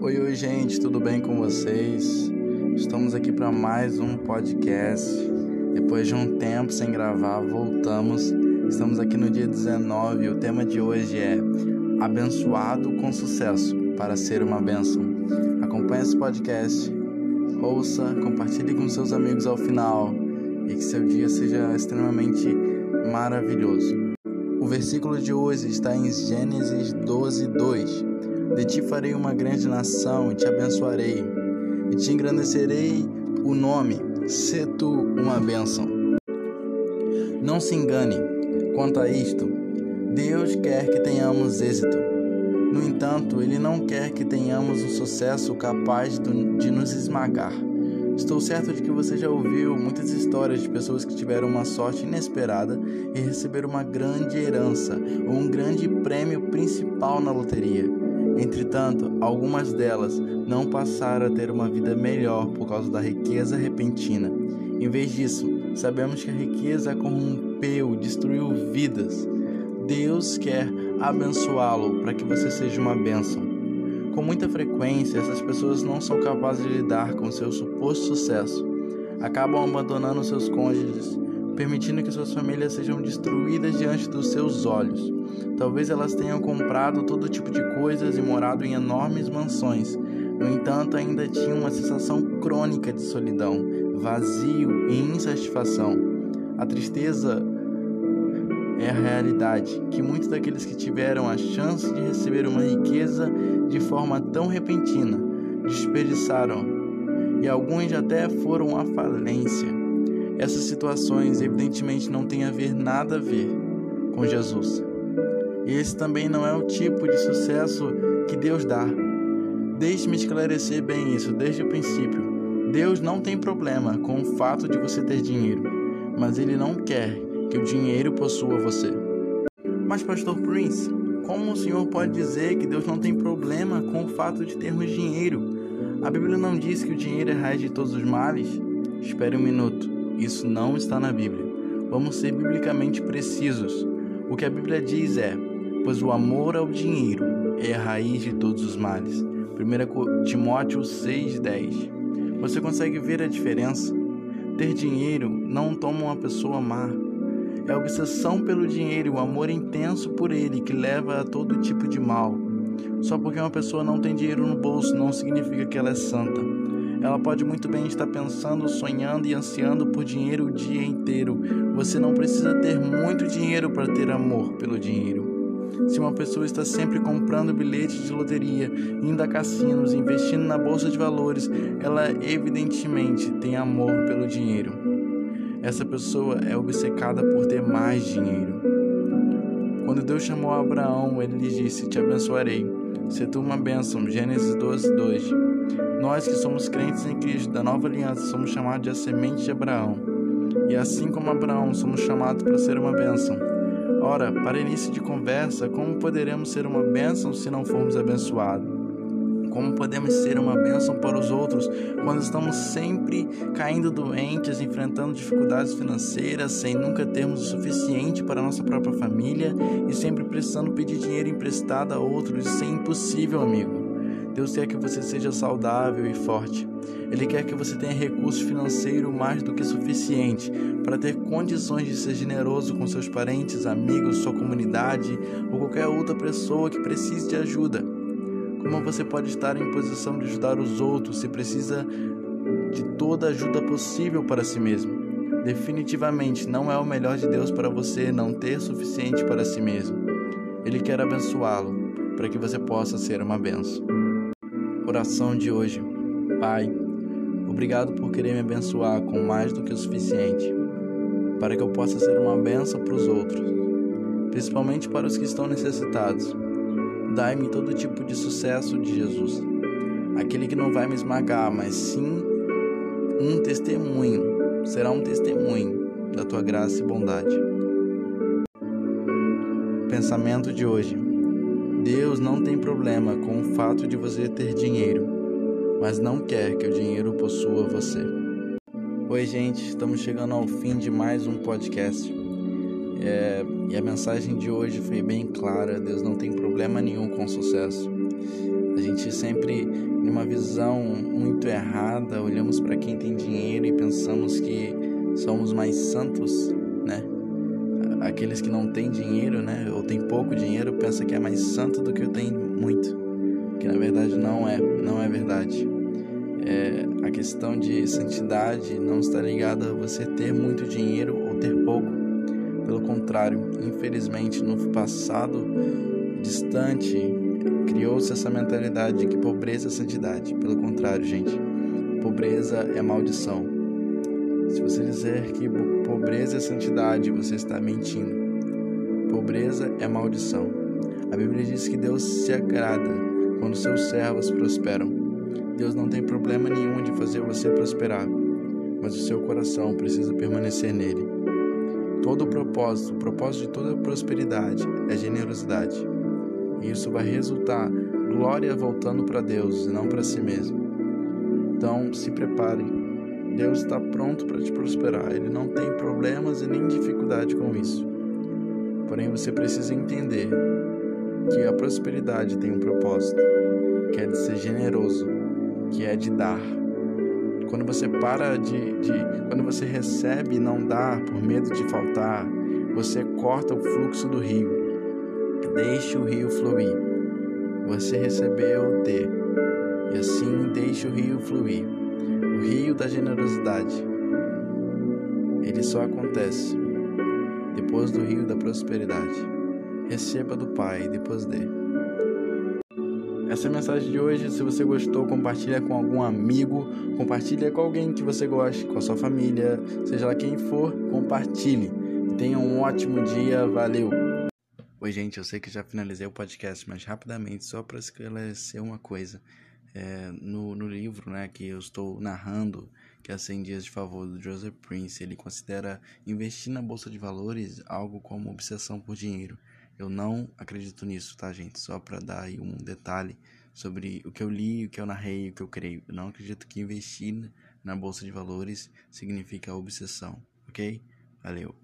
Oi, oi, gente, tudo bem com vocês? Estamos aqui para mais um podcast. Depois de um tempo sem gravar, voltamos. Estamos aqui no dia 19 e o tema de hoje é Abençoado com sucesso para ser uma bênção. Acompanhe esse podcast, ouça, compartilhe com seus amigos ao final e que seu dia seja extremamente maravilhoso. O versículo de hoje está em Gênesis 12, 2. De ti farei uma grande nação e te abençoarei, e te engrandecerei o nome, se tu uma bênção. Não se engane quanto a isto. Deus quer que tenhamos êxito. No entanto, Ele não quer que tenhamos um sucesso capaz de nos esmagar. Estou certo de que você já ouviu muitas histórias de pessoas que tiveram uma sorte inesperada e receberam uma grande herança ou um grande prêmio principal na loteria. Entretanto, algumas delas não passaram a ter uma vida melhor por causa da riqueza repentina. Em vez disso, sabemos que a riqueza corrompeu, destruiu vidas. Deus quer abençoá-lo para que você seja uma bênção. Com muita frequência, essas pessoas não são capazes de lidar com seu suposto sucesso. Acabam abandonando seus cônjuges, permitindo que suas famílias sejam destruídas diante dos seus olhos. Talvez elas tenham comprado todo tipo de coisas e morado em enormes mansões. No entanto, ainda tinham uma sensação crônica de solidão, vazio e insatisfação. A tristeza é a realidade que muitos daqueles que tiveram a chance de receber uma riqueza de forma tão repentina desperdiçaram e alguns até foram à falência. Essas situações evidentemente não têm a ver nada a ver com Jesus. E esse também não é o tipo de sucesso que Deus dá. Deixe-me esclarecer bem isso desde o princípio. Deus não tem problema com o fato de você ter dinheiro, mas Ele não quer que o dinheiro possua você. Mas, Pastor Prince, como o senhor pode dizer que Deus não tem problema com o fato de termos dinheiro? A Bíblia não diz que o dinheiro é raiz de todos os males? Espere um minuto, isso não está na Bíblia. Vamos ser biblicamente precisos. O que a Bíblia diz é: Pois o amor ao dinheiro é a raiz de todos os males. 1 Timóteo 6,10 Você consegue ver a diferença? Ter dinheiro não toma uma pessoa má, é a obsessão pelo dinheiro e o amor intenso por ele que leva a todo tipo de mal. Só porque uma pessoa não tem dinheiro no bolso não significa que ela é santa. Ela pode muito bem estar pensando, sonhando e ansiando por dinheiro o dia inteiro. Você não precisa ter muito dinheiro para ter amor pelo dinheiro. Se uma pessoa está sempre comprando bilhetes de loteria, indo a cassinos, investindo na bolsa de valores, ela evidentemente tem amor pelo dinheiro. Essa pessoa é obcecada por ter mais dinheiro. Quando Deus chamou Abraão, ele lhe disse: Te abençoarei. Se tu uma bênção. Gênesis 12, 2. Nós que somos crentes em Cristo, da nova aliança, somos chamados de a semente de Abraão. E assim como Abraão, somos chamados para ser uma bênção. Ora, para início de conversa, como poderemos ser uma bênção se não formos abençoados? Como podemos ser uma bênção para os outros quando estamos sempre caindo doentes, enfrentando dificuldades financeiras, sem nunca termos o suficiente para nossa própria família e sempre precisando pedir dinheiro emprestado a outros? Isso é impossível, amigo. Deus quer que você seja saudável e forte. Ele quer que você tenha recurso financeiro mais do que suficiente para ter condições de ser generoso com seus parentes, amigos, sua comunidade ou qualquer outra pessoa que precise de ajuda. Como você pode estar em posição de ajudar os outros se precisa de toda ajuda possível para si mesmo? Definitivamente não é o melhor de Deus para você não ter suficiente para si mesmo. Ele quer abençoá-lo para que você possa ser uma benção. Oração de hoje. Pai, obrigado por querer me abençoar com mais do que o suficiente, para que eu possa ser uma benção para os outros, principalmente para os que estão necessitados. Dai-me todo tipo de sucesso de Jesus, aquele que não vai me esmagar, mas sim um testemunho, será um testemunho da tua graça e bondade. Pensamento de hoje: Deus não tem problema com o fato de você ter dinheiro, mas não quer que o dinheiro possua você. Oi, gente, estamos chegando ao fim de mais um podcast. É, e a mensagem de hoje foi bem clara: Deus não tem problema nenhum com sucesso. A gente sempre, numa visão muito errada, olhamos para quem tem dinheiro e pensamos que somos mais santos? Aqueles que não têm dinheiro, né, ou tem pouco dinheiro, pensa que é mais santo do que o tem muito, que na verdade não é, não é verdade. É, a questão de santidade não está ligada a você ter muito dinheiro ou ter pouco. Pelo contrário, infelizmente no passado distante criou-se essa mentalidade de que pobreza é santidade. Pelo contrário, gente, pobreza é maldição. Se você dizer que pobreza é santidade, você está mentindo. Pobreza é maldição. A Bíblia diz que Deus se agrada quando seus servos prosperam. Deus não tem problema nenhum de fazer você prosperar, mas o seu coração precisa permanecer nele. Todo o propósito, o propósito de toda prosperidade é generosidade. E isso vai resultar glória voltando para Deus e não para si mesmo. Então, se prepare. Deus está pronto para te prosperar. Ele não tem problemas e nem dificuldade com isso. Porém, você precisa entender que a prosperidade tem um propósito, que é de ser generoso, que é de dar. Quando você para de, de quando você recebe e não dá por medo de faltar, você corta o fluxo do rio. Deixe o rio fluir. Você recebeu, dê. E assim deixe o rio fluir. O rio da generosidade. Ele só acontece depois do rio da prosperidade. Receba do Pai, depois dê. Essa é a mensagem de hoje. Se você gostou, compartilha com algum amigo, compartilha com alguém que você goste, com a sua família, seja lá quem for, compartilhe. Tenha um ótimo dia, valeu. Oi, gente, eu sei que já finalizei o podcast, mas rapidamente, só para esclarecer uma coisa. É, no, no livro né, que eu estou narrando, que é 100 Dias de Favor, do Joseph Prince, ele considera investir na Bolsa de Valores algo como obsessão por dinheiro. Eu não acredito nisso, tá, gente? Só para dar aí um detalhe sobre o que eu li, o que eu narrei, o que eu creio. Eu não acredito que investir na bolsa de valores significa obsessão, ok? Valeu.